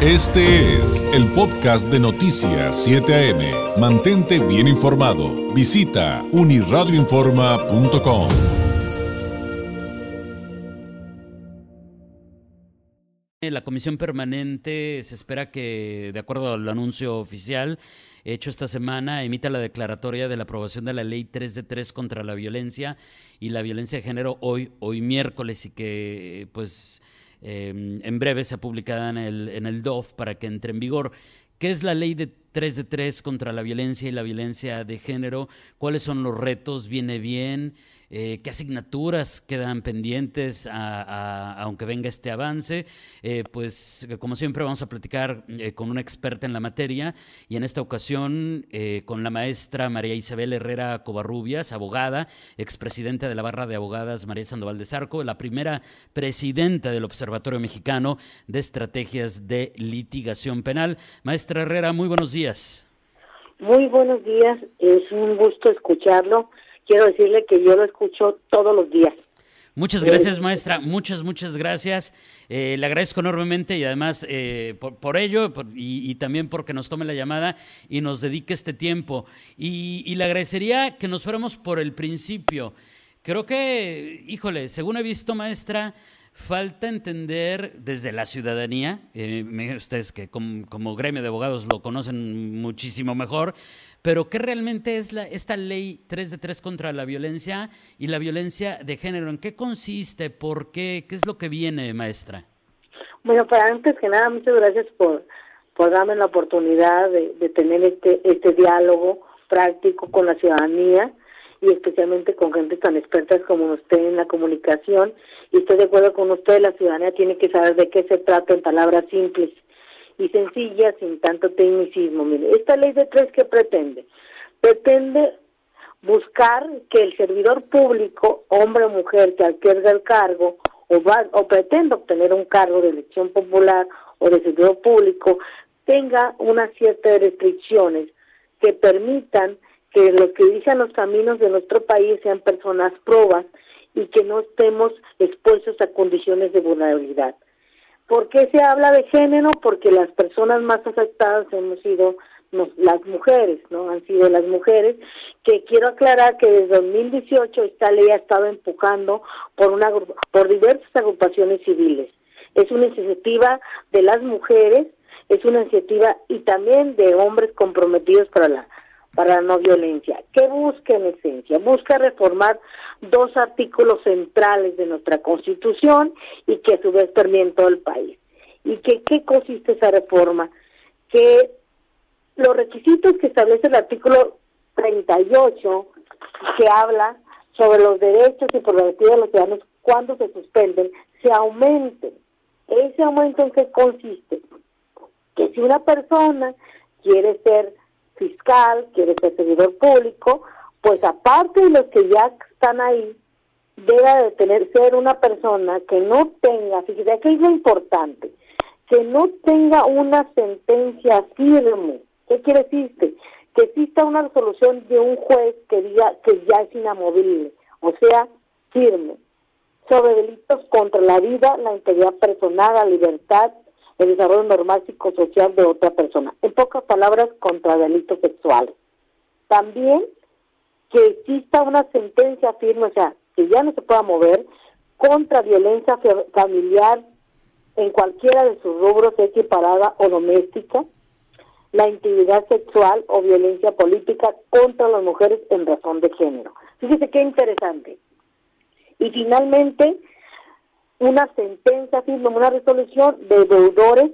Este es el podcast de Noticias 7 AM. Mantente bien informado. Visita uniradioinforma.com. La comisión permanente se espera que, de acuerdo al anuncio oficial hecho esta semana, emita la declaratoria de la aprobación de la ley 3 de 3 contra la violencia y la violencia de género hoy, hoy miércoles y que pues Em, en breve se publicará en el, en el DOF para que entre en vigor. ¿Qué es la ley de 3 de 3 contra la violencia y la violencia de género? ¿Cuáles son los retos? ¿Viene bien? Eh, qué asignaturas quedan pendientes aunque venga este avance. Eh, pues como siempre vamos a platicar eh, con una experta en la materia y en esta ocasión con la maestra María Isabel Herrera Covarrubias, abogada, expresidenta de la barra de abogadas María Sandoval de Zarco, la primera presidenta del Observatorio Mexicano de Estrategias de Litigación Penal. Maestra Herrera, muy buenos días. Muy buenos días, es un gusto escucharlo quiero decirle que yo lo escucho todos los días. Muchas gracias, maestra. Muchas, muchas gracias. Eh, le agradezco enormemente y además eh, por, ello y, también porque nos tome la llamada y nos dedique este tiempo. Y, y, le agradecería que nos fuéramos por el principio. Creo que, híjole, según he visto, maestra, falta entender desde la ciudadanía, eh, ustedes que como, gremio de abogados lo conocen muchísimo mejor, pero ¿qué realmente es la, esta ley 3 de 3 contra la violencia y la violencia de género? ¿En qué consiste? ¿Por qué? ¿Qué es lo que viene, maestra? Bueno, para antes que nada, muchas gracias por, por darme la oportunidad de, de tener este, este diálogo práctico con la ciudadanía y especialmente con gente tan expertas como usted en la comunicación. Y estoy de acuerdo con usted, la ciudadanía tiene que saber de qué se trata en palabras simples y sencillas, sin tanto tecnicismo. Mire, esta ley de tres, ¿qué pretende? Pretende buscar que el servidor público, hombre o mujer, que adquiera el cargo o, va, o pretenda obtener un cargo de elección popular o de servidor público, tenga una cierta de restricciones que permitan que los que dirijan los caminos de nuestro país sean personas probas y que no estemos expuestos a condiciones de vulnerabilidad. ¿Por qué se habla de género? Porque las personas más afectadas hemos sido las mujeres, ¿no? Han sido las mujeres, que quiero aclarar que desde 2018 esta ley ha estado empujando por, una, por diversas agrupaciones civiles. Es una iniciativa de las mujeres, es una iniciativa y también de hombres comprometidos para la para la no violencia. ¿Qué busca en esencia? Busca reformar dos artículos centrales de nuestra Constitución y que a su vez permiten todo el país. ¿Y que, qué consiste esa reforma? Que los requisitos que establece el artículo 38, que habla sobre los derechos y prerrogativas de los ciudadanos cuando se suspenden, se aumenten. ¿Ese aumento en qué consiste? Que si una persona quiere ser fiscal, quiere ser servidor público, pues aparte de los que ya están ahí, debe de tener ser una persona que no tenga, fíjese que es lo importante, que no tenga una sentencia firme. ¿Qué quiere decir? Que exista una resolución de un juez que diga que ya es inamovible, o sea, firme, sobre delitos contra la vida, la integridad personal, la libertad, el desarrollo normal psicosocial de otra persona. En pocas palabras, contra delitos sexuales. También que exista una sentencia firme, o sea, que ya no se pueda mover contra violencia familiar en cualquiera de sus rubros equiparada o doméstica, la intimidad sexual o violencia política contra las mujeres en razón de género. Fíjese qué interesante. Y finalmente, una sentencia firme, una resolución de deudores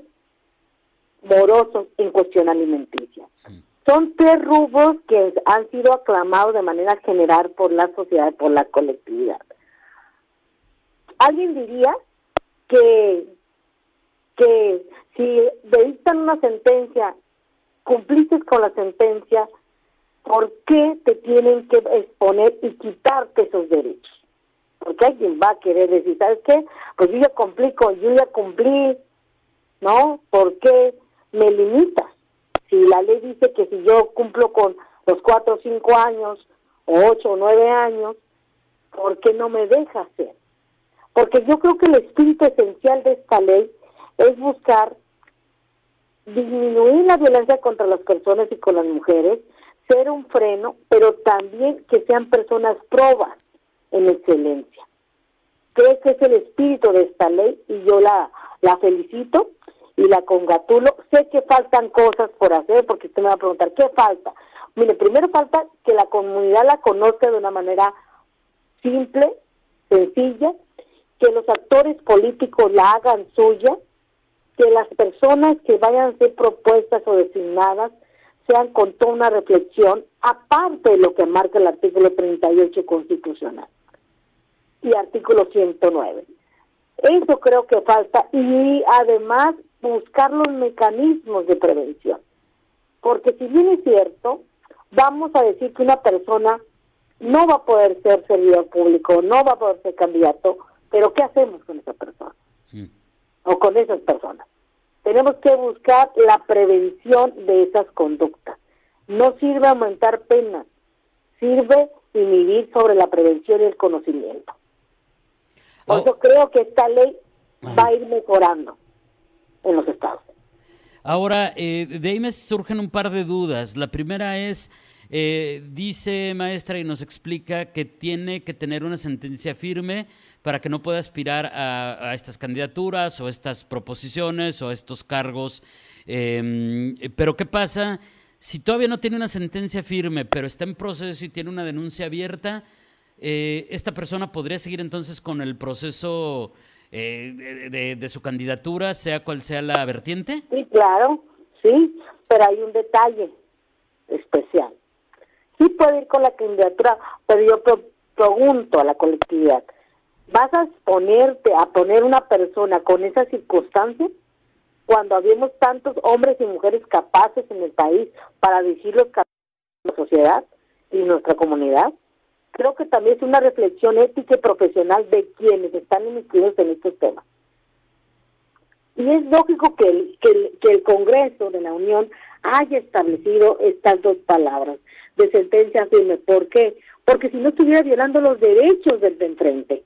morosos en cuestión alimenticia. Son tres rubros que han sido aclamados de manera general por la sociedad, por la colectividad. Alguien diría que, que si dictan una sentencia, cumpliste con la sentencia, ¿por qué te tienen que exponer y quitarte esos derechos? Porque alguien va a querer decir, ¿sabes qué? Pues yo ya complico, yo ya cumplí, ¿no? ¿Por qué me limitas? Si la ley dice que si yo cumplo con los cuatro o cinco años, o ocho o nueve años, ¿por qué no me deja hacer? Porque yo creo que el espíritu esencial de esta ley es buscar disminuir la violencia contra las personas y con las mujeres, ser un freno, pero también que sean personas probas en excelencia. Creo que es el espíritu de esta ley y yo la, la felicito y la congratulo. Sé que faltan cosas por hacer porque usted me va a preguntar, ¿qué falta? Mire, primero falta que la comunidad la conozca de una manera simple, sencilla, que los actores políticos la hagan suya, que las personas que vayan a ser propuestas o designadas sean con toda una reflexión, aparte de lo que marca el artículo 38 constitucional y artículo 109. Eso creo que falta y además buscar los mecanismos de prevención. Porque si bien es cierto, vamos a decir que una persona no va a poder ser servidor público, no va a poder ser candidato, pero ¿qué hacemos con esa persona? O con esas personas. Tenemos que buscar la prevención de esas conductas. No sirve aumentar penas, sirve inhibir sobre la prevención y el conocimiento. Por eso oh. creo que esta ley va a ir mejorando en los estados. Ahora, eh, de ahí me surgen un par de dudas. La primera es, eh, dice maestra y nos explica que tiene que tener una sentencia firme para que no pueda aspirar a, estas candidaturas o estas proposiciones o estos cargos. Em, pero ¿qué pasa si todavía no tiene una sentencia firme, pero está en proceso y tiene una denuncia abierta? Eh, esta persona podría seguir entonces con el proceso eh, de, su candidatura, sea cual sea la vertiente? Sí, claro, sí, pero hay un detalle especial. Sí puede ir con la candidatura, pero yo pregunto a la colectividad, ¿vas a ponerte a poner una persona con esa circunstancia? Cuando habíamos tantos hombres y mujeres capaces en el país para dirigir los de la sociedad y nuestra comunidad creo que también es una reflexión ética y profesional de quienes están inscritos en estos temas. Y es lógico que el, que, el, Congreso de la Unión haya establecido estas dos palabras de sentencia firme. ¿Por qué? Porque si no estuviera violando los derechos del de enfrente.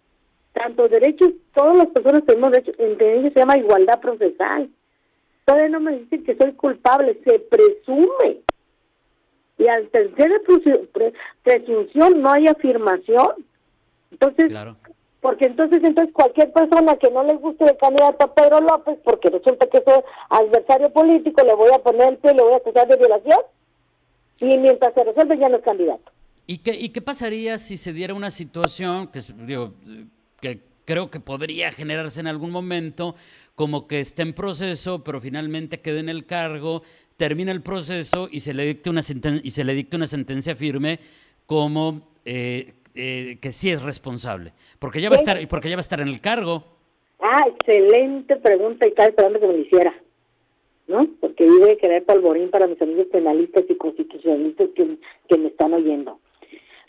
Tanto derechos, todas las personas tenemos derechos, entre ellos se llama igualdad procesal. Todavía no me dicen que soy culpable, se presume y al tercer presunción no hay afirmación. Entonces, porque entonces entonces cualquier persona que no le guste el candidato a Pedro López, porque resulta que es adversario político, le voy a poner el pie, le voy a acusar de violación, y mientras se resuelve ya no es candidato. ¿Y qué, ¿Y qué pasaría si se diera una situación que, digo, que creo que podría generarse en algún momento, como que esté en proceso, pero finalmente quede en el cargo, termina el proceso y se le dicta una, y se le dicta una sentencia firme como eh, eh, que sí es responsable, porque ya va a estar, porque ya va a estar en el cargo. Ah, excelente pregunta y estaba esperando que me lo hiciera, ¿no? Porque voy a querer polvorín para mis amigos penalistas y constitucionalistas que, que me están oyendo.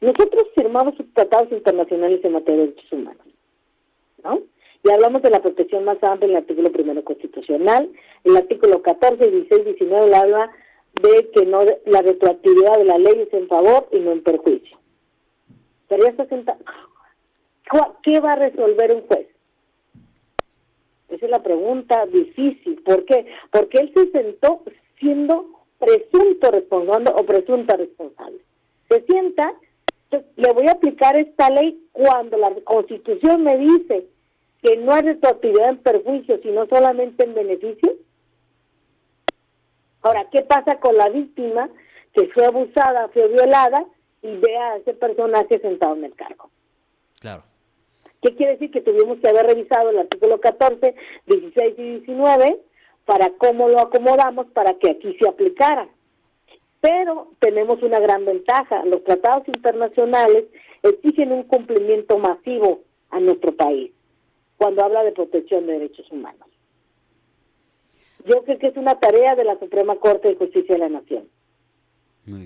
Nosotros firmamos tratados internacionales en materia de derechos humanos, ¿no? Y hablamos de la protección más amplia en el artículo primero constitucional. El artículo 14, 16, 19 habla de que no la retroactividad de la ley es en favor y no en perjuicio. Pero ya está sentado. ¿Qué va a resolver un juez? Esa es la pregunta difícil. ¿Por qué? Porque él se sentó siendo presunto responsable o presunta responsable. Se sienta, le voy a aplicar esta ley cuando la Constitución me dice que no hay retroactividad en perjuicio, sino solamente en beneficio? Ahora, ¿qué pasa con la víctima que fue abusada, fue violada y ve a ese personaje sentado en el cargo? Claro. ¿Qué quiere decir? Que tuvimos que haber revisado el artículo 14, 16 y 19 para cómo lo acomodamos para que aquí se aplicara. Pero tenemos una gran ventaja. Los tratados internacionales exigen un cumplimiento masivo a nuestro país cuando habla de protección de derechos humanos. Yo creo que es una tarea de la Suprema Corte de Justicia de la Nación.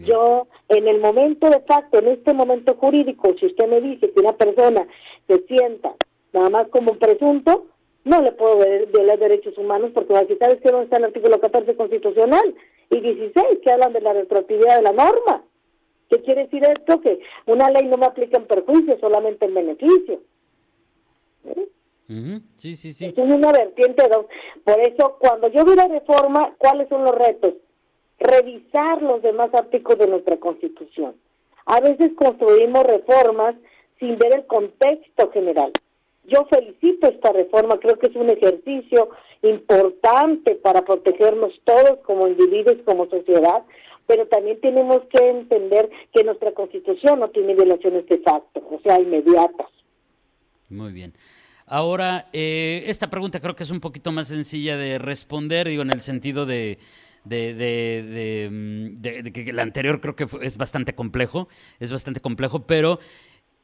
Yo, en el momento de facto, en este momento jurídico, si usted me dice que una persona se sienta nada más como un presunto, no le puedo violar derechos humanos porque si sabes que no está el artículo 14 constitucional y 16 que hablan de la retroactividad de la norma. ¿Qué quiere decir esto? Que una ley no me aplica en perjuicio, solamente en beneficio. ¿Eh? Sí, sí, sí. Es una vertiente. Por eso, cuando yo vi la reforma, ¿cuáles son los retos? Revisar los demás artículos de nuestra Constitución. A veces construimos reformas sin ver el contexto general. Yo felicito esta reforma, creo que es un ejercicio importante para protegernos todos como individuos, como sociedad, pero también tenemos que entender que nuestra constitución no tiene violaciones de facto, o sea, inmediatas. Muy bien. Ahora, eh, esta pregunta creo que es un poquito más sencilla de responder, digo, en el sentido de, de, que el anterior creo que es bastante complejo, es bastante complejo, pero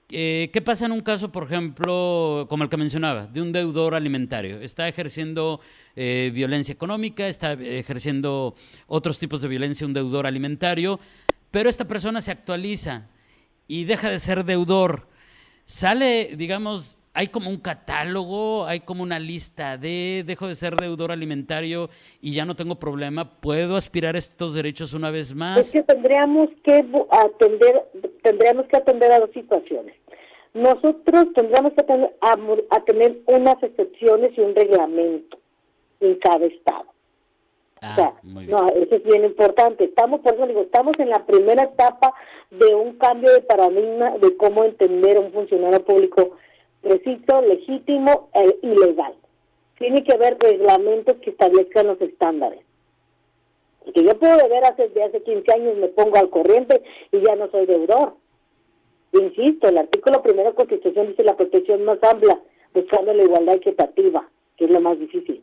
eh, ¿Qué pasa en un caso, por ejemplo, como el que mencionaba, de un deudor alimentario? Está ejerciendo eh, violencia económica, está ejerciendo otros tipos de violencia, un deudor alimentario, pero esta persona se actualiza y deja de ser deudor. Sale, digamos, hay como un catálogo, hay como una lista de dejo de ser deudor alimentario y ya no tengo problema, puedo aspirar a estos derechos una vez más. Es que tendríamos que atender, tendríamos que atender a dos situaciones. Nosotros tendríamos que tener, a, tener unas excepciones y un reglamento en cada estado. Ah, o sea, no, eso es bien importante. Estamos, por eso digo, estamos en la primera etapa de un cambio de paradigma de cómo entender a un funcionario público preciso, legítimo e ilegal. Tiene que haber reglamentos que establezcan los estándares. Que yo puedo deber hace, de hace 15 años, me pongo al corriente y ya no soy deudor. Insisto, el artículo primero de la Constitución dice la protección más amplia, buscando la igualdad equitativa, que es lo más difícil.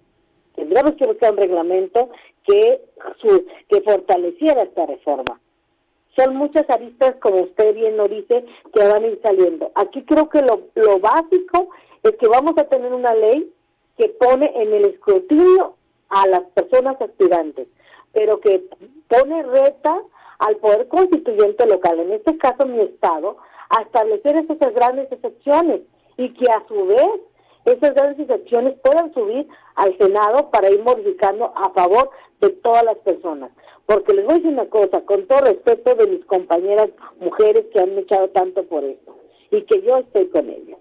Tendríamos que buscar un reglamento que, que fortaleciera esta reforma son muchas aristas, como usted bien lo dice, que van a ir saliendo. Aquí creo que lo, lo básico es que vamos a tener una ley que pone en el escrutinio a las personas aspirantes, pero que pone reta al poder constituyente local, en este caso mi estado, a establecer esas grandes excepciones y que a su vez esas grandes excepciones puedan subir al Senado para ir modificando a favor de todas las personas. Porque les voy a decir una cosa, con todo respeto de mis compañeras mujeres que han luchado tanto por esto y que yo estoy con ellas.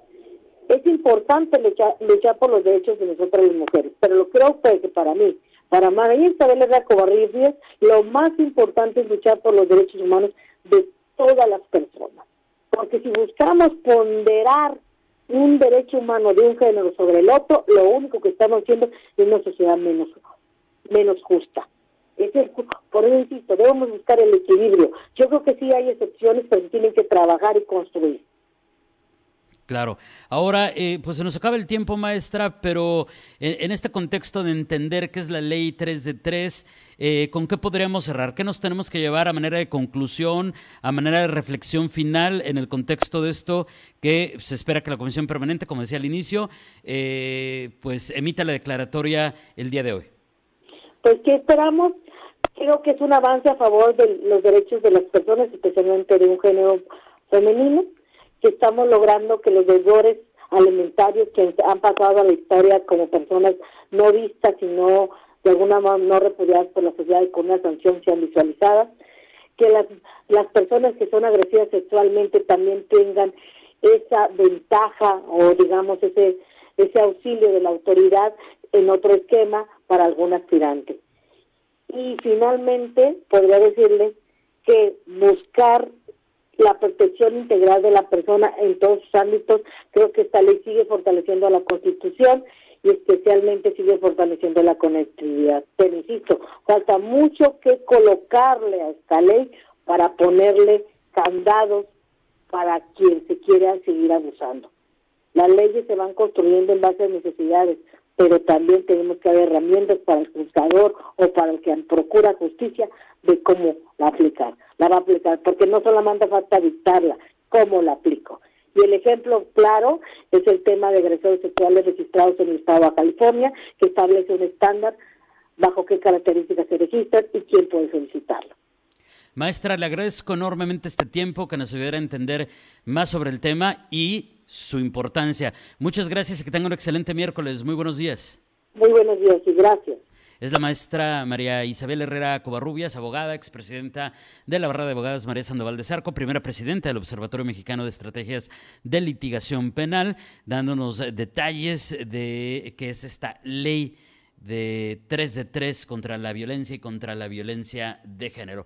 Es importante luchar, luchar por los derechos de nosotras las mujeres, pero lo creo que para mí, para María Isabel Herrera Covarrubias, lo más importante es luchar por los derechos humanos de todas las personas. Porque si buscamos ponderar un derecho humano de un género sobre el otro, lo único que estamos haciendo es una sociedad menos, menos justa. Es por eso insisto, debemos buscar el equilibrio. Yo creo que sí hay excepciones, pero tienen que trabajar y construir. Claro. Ahora, eh, pues se nos acaba el tiempo, maestra, pero en, este contexto de entender qué es la ley 3 de 3, eh, ¿con qué podríamos cerrar? ¿Qué nos tenemos que llevar a manera de conclusión, a manera de reflexión final en el contexto de esto que se espera que la Comisión Permanente, como decía al inicio, eh, pues emita la declaratoria el día de hoy? Pues que esperamos creo que es un avance a favor de los derechos de las personas, especialmente de un género femenino, que estamos logrando que los deudores alimentarios que han pasado a la historia como personas no vistas y no de alguna manera no repudiadas por la sociedad y con una sanción sean visualizadas, que las, las personas que son agresivas sexualmente también tengan esa ventaja o digamos ese ese auxilio de la autoridad en otro esquema para algún aspirante. Y finalmente, podría decirle que buscar la protección integral de la persona en todos sus ámbitos, creo que esta ley sigue fortaleciendo la Constitución y especialmente sigue fortaleciendo la conectividad. Pero insisto, falta mucho que colocarle a esta ley para ponerle candados para quien se quiera seguir abusando. Las leyes se van construyendo en base a necesidades, pero también tenemos que haber herramientas para el juzgador o para el que procura justicia de cómo la aplicar. La va a aplicar, porque no solamente falta dictarla, cómo la aplico. Y el ejemplo claro es el tema de agresores sexuales registrados en el estado de California, que establece un estándar bajo qué características se registran y quién puede solicitarlo. Maestra, le agradezco enormemente este tiempo que nos ayudara a entender más sobre el tema y su importancia. Muchas gracias y que tenga un excelente miércoles. Muy buenos días. Muy buenos días y gracias. Es la maestra María Isabel Herrera Covarrubias, abogada, expresidenta de la Barra de Abogadas María Sandoval de Zarco, primera presidenta del Observatorio Mexicano de Estrategias de Litigación Penal, dándonos detalles de qué es esta ley de 3 de 3 contra la violencia y contra la violencia de género.